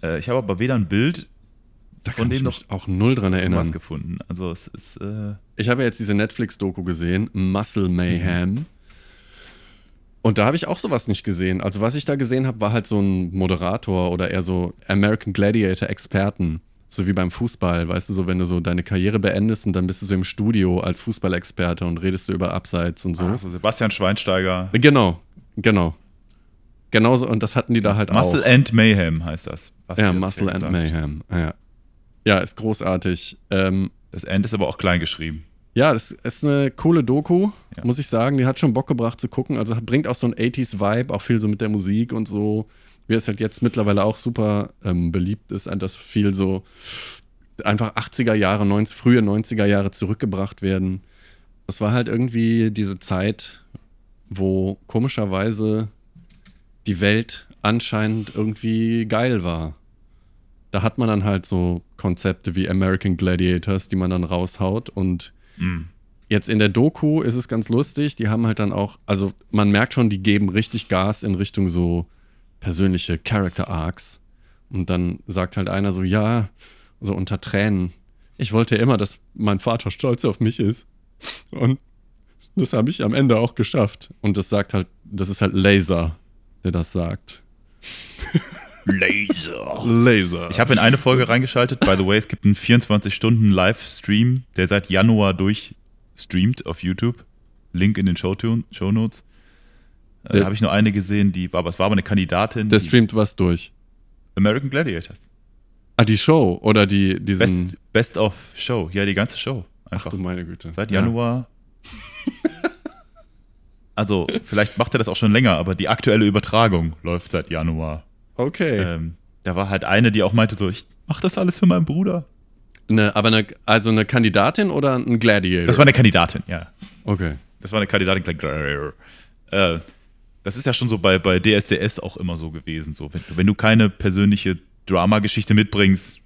Äh, ich habe aber weder ein Bild Da von dem mich auch null dran was erinnern. gefunden. Also es ist äh, Ich habe ja jetzt diese Netflix-Doku gesehen, Muscle Mayhem. Und da habe ich auch sowas nicht gesehen. Also was ich da gesehen habe, war halt so ein Moderator oder eher so American Gladiator-Experten. So wie beim Fußball, weißt du, so wenn du so deine Karriere beendest und dann bist du so im Studio als Fußballexperte und redest du über Abseits und so. also Sebastian Schweinsteiger. Genau, genau. Genauso, und das hatten die da halt Muscle auch. and Mayhem heißt das. Ja, Muscle and gesagt. Mayhem. Ja. ja, ist großartig. Ähm, Das End ist aber auch klein geschrieben. Ja, das ist eine coole Doku, Ja. muss ich sagen. Die hat schon Bock gebracht zu gucken. Also bringt auch so ein 80s-Vibe, auch viel so mit der Musik und so. Wie es halt jetzt mittlerweile auch super ähm, beliebt ist, dass viel so einfach 80er Jahre, 90, frühe 90er Jahre zurückgebracht werden. Das war halt irgendwie diese Zeit, wo komischerweise die Welt anscheinend irgendwie geil war. Da hat man dann halt so Konzepte wie American Gladiators, die man dann raushaut und Mhm. Jetzt in der Doku ist es ganz lustig. Die haben halt dann auch, also man merkt schon, die geben richtig Gas in Richtung so persönliche Character Arcs. Und dann sagt halt einer so, ja, so unter Tränen, ich wollte immer, dass mein Vater stolz auf mich ist. Und das habe ich am Ende auch geschafft. Und das sagt halt, das ist halt Laser, der das sagt. Laser. Laser. Ich habe in eine Folge reingeschaltet. By the way, es gibt einen 24-Stunden-Livestream, der seit Januar durchstreamt auf YouTube. Link in den Showtune- Shownotes. Äh, Der- Da habe ich nur eine gesehen, die war, aber es war aber eine Kandidatin. der streamt was durch. American Gladiators. Ah, die Show oder die, diesen. Best, Best of Show. Ja, die ganze Show. Ach Einfach. du meine Güte. Seit Ja. Januar. Also, vielleicht macht er das auch schon länger, aber die aktuelle Übertragung läuft seit Januar. Okay. Ähm, da war halt eine, die auch meinte so, ich mach das alles für meinen Bruder. Ne, aber eine, also eine Kandidatin oder ein Gladiator? Das war eine Kandidatin, ja. okay. Das war eine Kandidatin. Äh, das ist ja schon so bei, bei DSDS auch immer so gewesen. So, wenn, wenn du keine persönliche Dramageschichte mitbringst,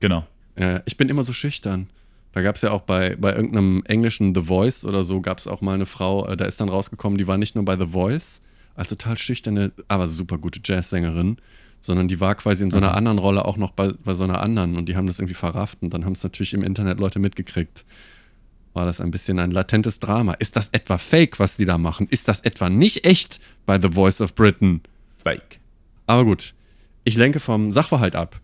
genau. Ja, ich bin immer so schüchtern. Da gab es ja auch bei, bei irgendeinem englischen The Voice oder so, gab es auch mal eine Frau, äh, da ist dann rausgekommen, die war nicht nur bei The Voice als total schüchterne, aber super gute Jazzsängerin, sondern die war quasi in so einer anderen Rolle auch noch bei, bei so einer anderen und die haben das irgendwie verrafft und dann haben es natürlich im Internet Leute mitgekriegt. War das ein bisschen ein latentes Drama? Ist das etwa fake, was die da machen? Ist das etwa nicht echt bei The Voice of Britain? Fake. Aber gut, ich lenke vom Sachverhalt ab.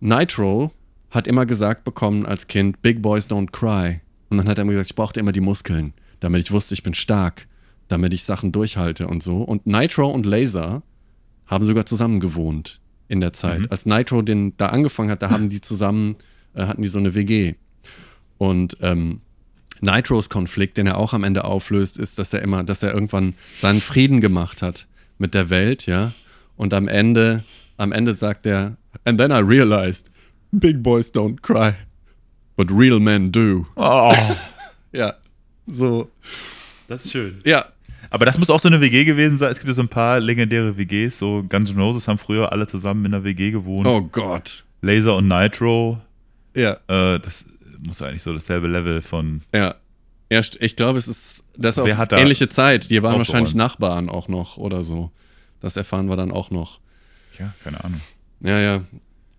Nitro hat immer gesagt bekommen als Kind, Big Boys don't cry. Und dann hat er immer gesagt, ich brauchte immer die Muskeln, damit ich wusste, ich bin stark, damit ich Sachen durchhalte und so. Und Nitro und Laser haben sogar zusammen gewohnt in der Zeit. Mhm. Als Nitro den da angefangen hat, da haben die zusammen, äh, hatten die so eine WG. Und ähm, Nitros Konflikt, den er auch am Ende auflöst, ist, dass er immer, dass er irgendwann seinen Frieden gemacht hat mit der Welt, ja. Und am Ende, am Ende sagt er, and then I realized, big boys don't cry, but real men do. Oh, Ja, so, das ist schön. ja, Aber das muss auch so eine WG gewesen sein. Es gibt ja so ein paar legendäre WGs. So Guns N' Roses haben früher alle zusammen in einer WG gewohnt. oh Gott, Laser und Nitro. ja, Äh, das muss eigentlich so dasselbe Level von. ja. Ja, ich glaube, es ist, das ist auch ähnliche Zeit. Die waren wahrscheinlich Nachbarn auch noch oder so. Das erfahren wir dann auch noch. Ja, keine Ahnung. Ja, ja.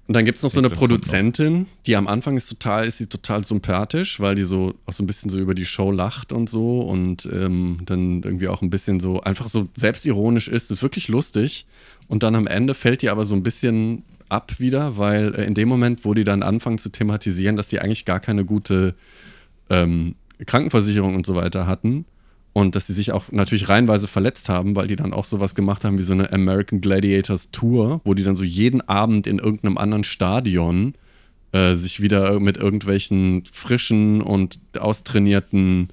Und dann gibt es noch so eine. Produzentin, die am Anfang ist total, ist sie total sympathisch, weil die so auch so ein bisschen so über die Show lacht und so und ähm, dann irgendwie auch ein bisschen so einfach so selbstironisch ist, ist wirklich lustig. Und dann am Ende fällt die aber so ein bisschen ab wieder, weil äh, in dem Moment, wo die dann anfangen zu thematisieren, dass die eigentlich gar keine gute ähm, Krankenversicherung und so weiter hatten und dass sie sich auch natürlich reihenweise verletzt haben, weil die dann auch sowas gemacht haben wie so eine American Gladiators Tour, wo die dann so jeden Abend in irgendeinem anderen Stadion äh, sich wieder mit irgendwelchen frischen und austrainierten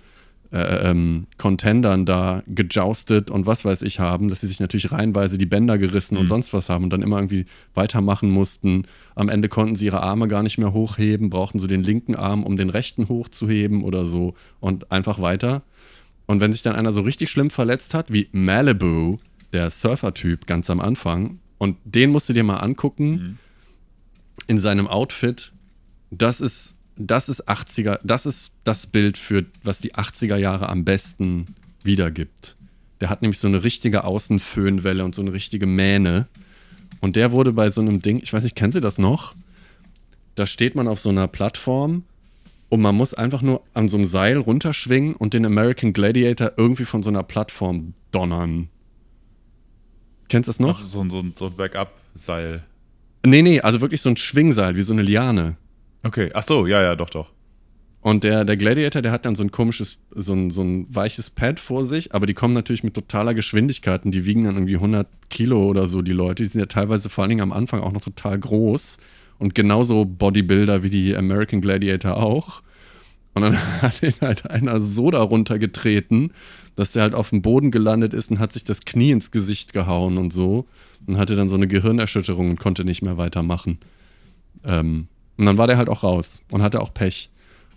äh, ähm, Contendern da gejoustet und was weiß ich haben, dass sie sich natürlich reihenweise die Bänder gerissen und sonst was haben und dann immer irgendwie weitermachen mussten. Am Ende konnten sie ihre Arme gar nicht mehr hochheben, brauchten so den linken Arm, um den rechten hochzuheben oder so und einfach weiter. Und wenn sich dann einer so richtig schlimm verletzt hat, wie Malibu, der Surfer-Typ ganz am Anfang, und den musst du dir mal angucken, in seinem Outfit, das ist, das ist 80er, das ist das Bild für, was die 80er Jahre am besten wiedergibt. Der hat nämlich so eine richtige Außenföhnwelle und so eine richtige Mähne. Und der wurde bei so einem Ding, ich weiß nicht, kennen Sie das noch? Da steht man auf so einer Plattform und man muss einfach nur an so einem Seil runterschwingen und den American Gladiator irgendwie von so einer Plattform donnern. Kennst du das noch? Also so, ein- so, ein- so ein Backup-Seil. Nee, nee, also wirklich so ein Schwingseil, wie so eine Liane. Okay, ach so, ja, ja, doch, doch. Und der, der Gladiator, der hat dann so ein komisches, so ein, so ein weiches Pad vor sich, aber die kommen natürlich mit totaler Geschwindigkeit und die wiegen dann irgendwie 100 Kilo oder so, die Leute. Die sind ja teilweise vor allen Dingen am Anfang auch noch total groß und genauso Bodybuilder wie die American Gladiator auch. Und dann hat ihn halt einer so darunter getreten, dass der halt auf dem Boden gelandet ist und hat sich das Knie ins Gesicht gehauen und so. Und hatte dann so eine Gehirnerschütterung und konnte nicht mehr weitermachen. Ähm, und dann war der halt auch raus und hatte auch Pech.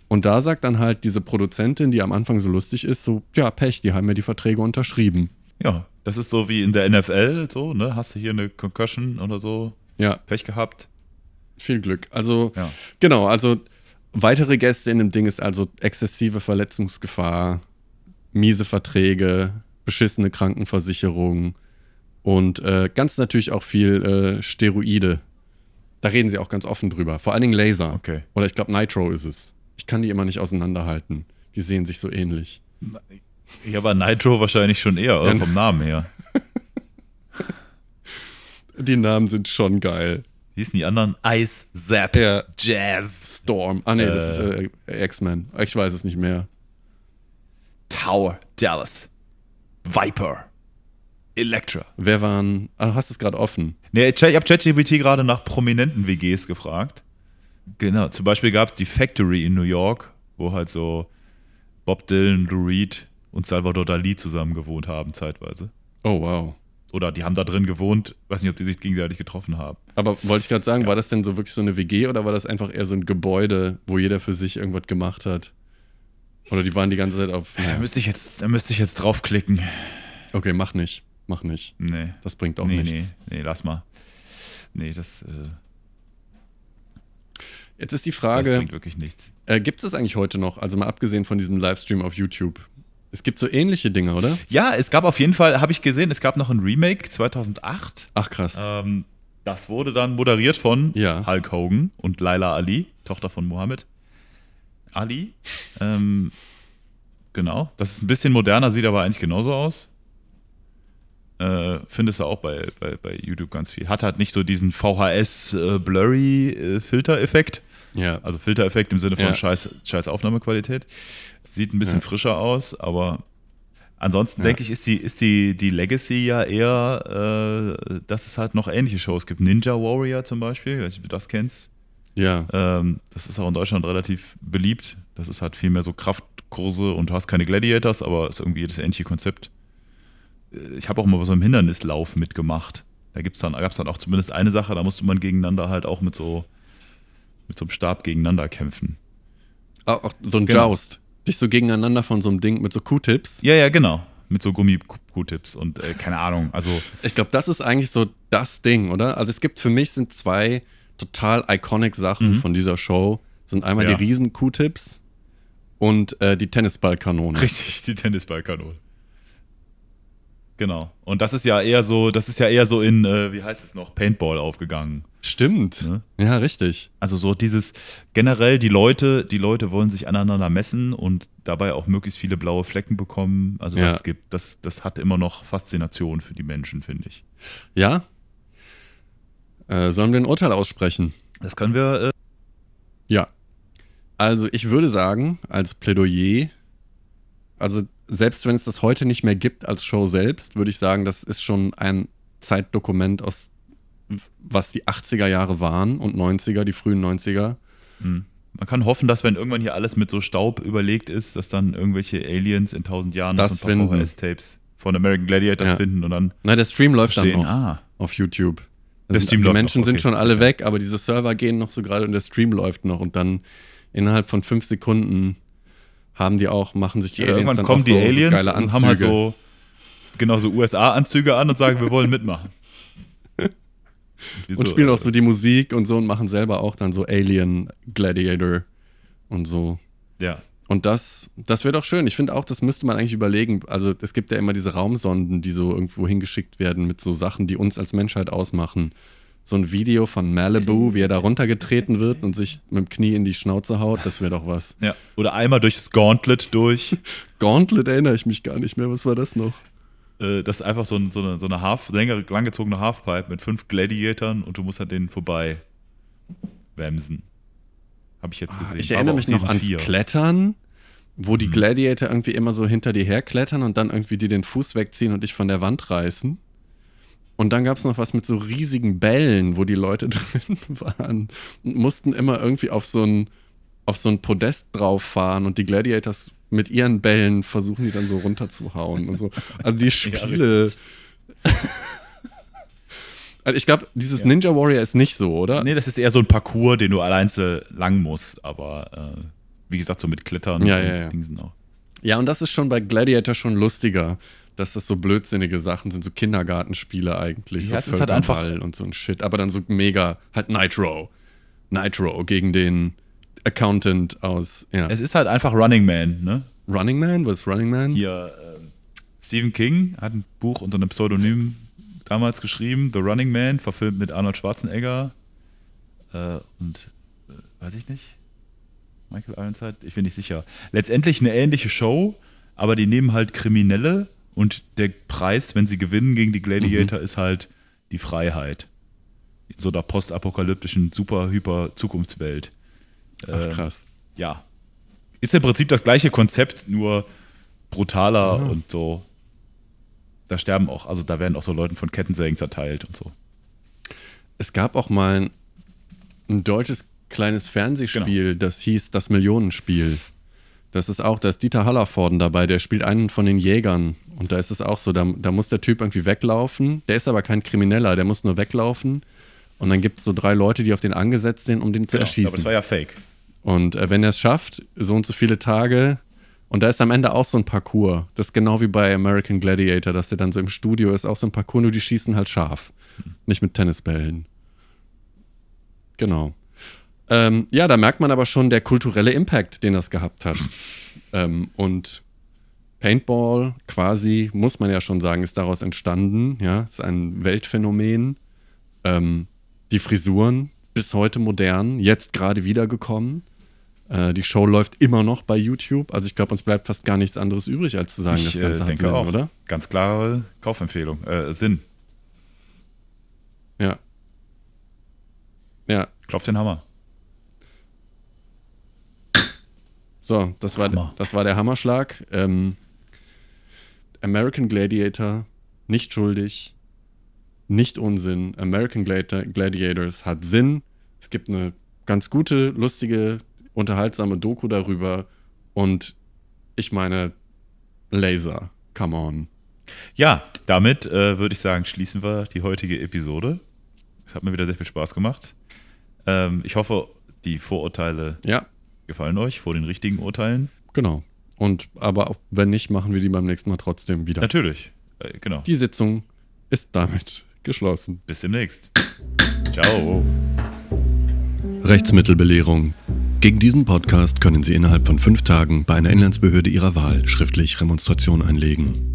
Und da sagt dann halt diese Produzentin, die am Anfang so lustig ist, so, ja, Pech, die haben mir die Verträge unterschrieben. Ja, das ist so wie in der NFL, so, ne? Hast du hier eine Concussion oder so? Ja, Pech gehabt? viel Glück. Also, Ja. genau, also weitere Gäste in dem Ding ist also exzessive Verletzungsgefahr, miese Verträge, beschissene Krankenversicherung und äh, ganz natürlich auch viel äh, Steroide. Da reden sie auch ganz offen drüber. Vor allen Dingen Laser. Okay. Oder ich glaube, Nitro ist es. Ich kann die immer nicht auseinanderhalten. Die sehen sich so ähnlich. Ja, aber Nitro wahrscheinlich schon eher, oder? Ja. Vom Namen her. Die Namen sind schon geil. Wie hießen die anderen? Ice, Zap, Ja. Jazz, Storm. Ah, nee, das Äh. ist äh, X-Men. Ich weiß es nicht mehr. Tower, Dallas, Viper, Electra. Wer waren. Ah, hast es gerade offen. Nee, ich habe ChatGPT gerade nach prominenten WGs gefragt. Genau, zum Beispiel gab es die Factory in New York, wo halt so Bob Dylan, Lou Reed und Salvador Dali zusammen gewohnt haben, zeitweise. Oh, wow. Oder die haben da drin gewohnt, weiß nicht, ob die sich gegenseitig getroffen haben. Aber wollte ich gerade sagen, war das denn so wirklich so eine WG oder war das einfach eher so ein Gebäude, wo jeder für sich irgendwas gemacht hat? Oder die waren die ganze Zeit auf. Da Naja. müsste ich jetzt, da müsste ich jetzt draufklicken. Okay, mach nicht. Mach nicht. Nee. Das bringt auch nee, nichts. nee, nee, lass mal. Nee, das, äh, Jetzt ist die das Frage: bringt wirklich nichts. äh, Gibt es das eigentlich heute noch? Also mal abgesehen von diesem Livestream auf YouTube. Es gibt so ähnliche Dinge, oder? Ja, es gab auf jeden Fall, habe ich gesehen, es gab noch ein Remake 2008. Ach krass. Ähm, Das wurde dann moderiert von Ja. Hulk Hogan und Laila Ali, Tochter von Mohammed Ali. Ähm, genau. Das ist ein bisschen moderner, sieht aber eigentlich genauso aus. Äh, findest du auch bei, bei, bei YouTube ganz viel. Hat halt nicht so diesen VHS-Blurry-Filter-Effekt. Ja. Also Filtereffekt im Sinne von Ja. scheiß, scheiß Aufnahmequalität. Sieht ein bisschen Ja. frischer aus, aber ansonsten Ja. denke ich, ist die, ist die, die Legacy ja eher, äh, dass es halt noch ähnliche Shows gibt. Ninja Warrior zum Beispiel, ich weiß nicht, ob du das kennst. Ja. Ähm, das ist auch in Deutschland relativ beliebt. Das ist halt viel mehr so Kraftkurse und du hast keine Gladiators, aber ist irgendwie das ähnliche Konzept. Ich habe auch mal bei so einem Hindernislauf mitgemacht. Da gibt's dann, gab es dann auch zumindest eine Sache, da musste man gegeneinander halt auch mit so, mit so einem Stab gegeneinander kämpfen. Auch, auch so ein Genau. Joust. Dich so gegeneinander von so einem Ding mit so Q-Tips. Ja, ja, genau. Mit so Gummi-Q-Tips und äh, keine Ahnung. Also, Ich glaube, das ist eigentlich so das Ding, oder? Also es gibt für mich sind zwei total iconic Sachen von dieser Show. Sind einmal Mhm. Ja. die riesen Q-Tips und äh, die Tennisballkanone. richtig, die Tennisballkanone. Genau. Und das ist ja eher so, das ist ja eher so in, äh, wie heißt es noch, Paintball aufgegangen. Stimmt. Ne? Ja, richtig. Also so dieses generell die Leute, die Leute wollen sich aneinander messen und dabei auch möglichst viele blaue Flecken bekommen. Also Ja. das gibt, das, das hat immer noch Faszination für die Menschen, finde ich. Ja? Äh, sollen wir ein Urteil aussprechen? Das können wir. Äh, Ja. Also ich würde sagen, als Plädoyer, also selbst wenn es das heute nicht mehr gibt als Show selbst, würde ich sagen, das ist schon ein Zeitdokument aus, was die 80er Jahre waren und 90er, die frühen 90er. man kann hoffen, dass wenn irgendwann hier alles mit so Staub überlegt ist, dass dann irgendwelche Aliens in tausend Jahren noch Das so ein. VHS-Tapes von American Gladiators Ja. finden und dann Na, der Stream läuft dann verstehen, noch ah, auf YouTube. Der sind- Stream die läuft Menschen noch, sind okay, schon alle weg, aber diese Server gehen noch so gerade und der Stream läuft noch und dann innerhalb von fünf Sekunden haben die auch, machen sich die Ja, Aliens irgendwann dann kommen auch die so, Aliens geile und Anzüge. haben halt so genau so USA-Anzüge an und sagen, wir wollen mitmachen. und spielen auch so die Musik und so und machen selber auch dann so Alien Gladiator und so. Ja, Und das, das wäre doch schön. Ich finde auch, das müsste man eigentlich überlegen. Also es gibt ja immer diese Raumsonden, die so irgendwo hingeschickt werden mit so Sachen, die uns als Menschheit ausmachen. So ein Video von Malibu, wie er da runtergetreten wird und sich mit dem Knie in die Schnauze haut, das wäre doch was. ja. Oder einmal durch das Gauntlet durch. Gauntlet erinnere ich mich gar nicht mehr. Was war das noch? Äh, das ist einfach so, ein, so eine, so eine Half, längere, langgezogene Halfpipe mit fünf Gladiatoren und du musst an denen vorbei wemsen. Habe ich jetzt gesehen. Ah, Ich erinnere mich noch ans vier. Klettern, wo Mhm. die Gladiator irgendwie immer so hinter dir herklettern und dann irgendwie dir den Fuß wegziehen und dich von der Wand reißen. Und dann gab es noch was mit so riesigen Bällen, wo die Leute drin waren und mussten immer irgendwie auf so ein, auf so ein Podest drauf fahren und die Gladiators mit ihren Bällen versuchen die dann so runterzuhauen und so. Also die Spiele. also ich glaube, dieses Ninja Warrior ist nicht so, oder? Nee, das ist eher so ein Parcours, den du allein lang musst, aber äh, wie gesagt, so mit Klettern Ja, und ja, ja. Dingsen auch. Ja, und das ist schon bei Gladiator schon lustiger, dass das so blödsinnige Sachen sind, so Kindergartenspiele eigentlich, Ja, es so ist halt einfach- Völkerball und so ein Shit, aber dann so mega, halt Nitro. Nitro gegen den Accountant aus, ja. Es ist halt einfach Running Man, ne? Running Man? Was ist Running Man? Hier, ähm, Stephen King hat ein Buch unter einem Pseudonym damals geschrieben, The Running Man, verfilmt mit Arnold Schwarzenegger äh, und, äh, weiß ich nicht, Michael Ironside, ich bin nicht sicher. Letztendlich eine ähnliche Show, aber die nehmen halt Kriminelle und der Preis, wenn sie gewinnen gegen die Gladiator, ist halt die Freiheit. In so einer postapokalyptischen, super, hyper Zukunftswelt. Ach, krass. Ja. Ist im Prinzip das gleiche Konzept, nur brutaler Ah. und so. Da sterben auch, also da werden auch so Leuten von Kettensägen zerteilt und so. Es gab auch mal ein, ein deutsches kleines Fernsehspiel, Genau. das hieß Das Millionenspiel. Das ist auch, da ist Dieter Hallervorden dabei, der spielt einen von den Jägern. Und da ist es auch so, da, da muss der Typ irgendwie weglaufen. Der ist aber kein Krimineller, der muss nur weglaufen. Und dann gibt es so drei Leute, die auf den angesetzt sind, um den zu Genau, aber erschießen. das war ja fake. Und äh, wenn er es schafft, so und so viele Tage, und da ist am Ende auch so ein Parcours. Das ist genau wie bei American Gladiator, dass der dann so im Studio ist, auch so ein Parcours, nur die schießen halt scharf. Nicht mit Tennisbällen. Genau. Ähm, ja, da merkt man aber schon der kulturelle Impact, den das gehabt hat. ähm, und Paintball quasi, muss man ja schon sagen, ist daraus entstanden. Ja, ist ein Weltphänomen. Ähm, die Frisuren bis heute modern, jetzt gerade wiedergekommen. Äh, die Show läuft immer noch bei YouTube. Also ich glaube, uns bleibt fast gar nichts anderes übrig, als zu sagen, Ich das äh, Ganze hat denke Sinn, auch. oder? Ganz klare Kaufempfehlung. Äh, Sinn. Ja. Ja. Klopft den Hammer. So, das war, Hammer. das war der Hammerschlag. Ähm, American Gladiator, nicht schuldig, nicht Unsinn. American Gladi- Gladiators hat Sinn. Es gibt eine ganz gute, lustige, unterhaltsame Doku darüber. Und ich meine, Laser, come on. Ja, damit äh, würde ich sagen, schließen wir die heutige Episode. Es hat mir wieder sehr viel Spaß gemacht. Ähm, ich hoffe, die Vorurteile Ja, gefallen euch vor den richtigen Urteilen. genau. Und aber auch wenn nicht, machen wir die beim nächsten Mal trotzdem wieder. Natürlich. Äh, genau. Die Sitzung ist damit geschlossen. Bis demnächst. Ciao. Rechtsmittelbelehrung. Gegen diesen Podcast können Sie innerhalb von fünf Tagen bei einer Inlandsbehörde Ihrer Wahl schriftlich Remonstration einlegen.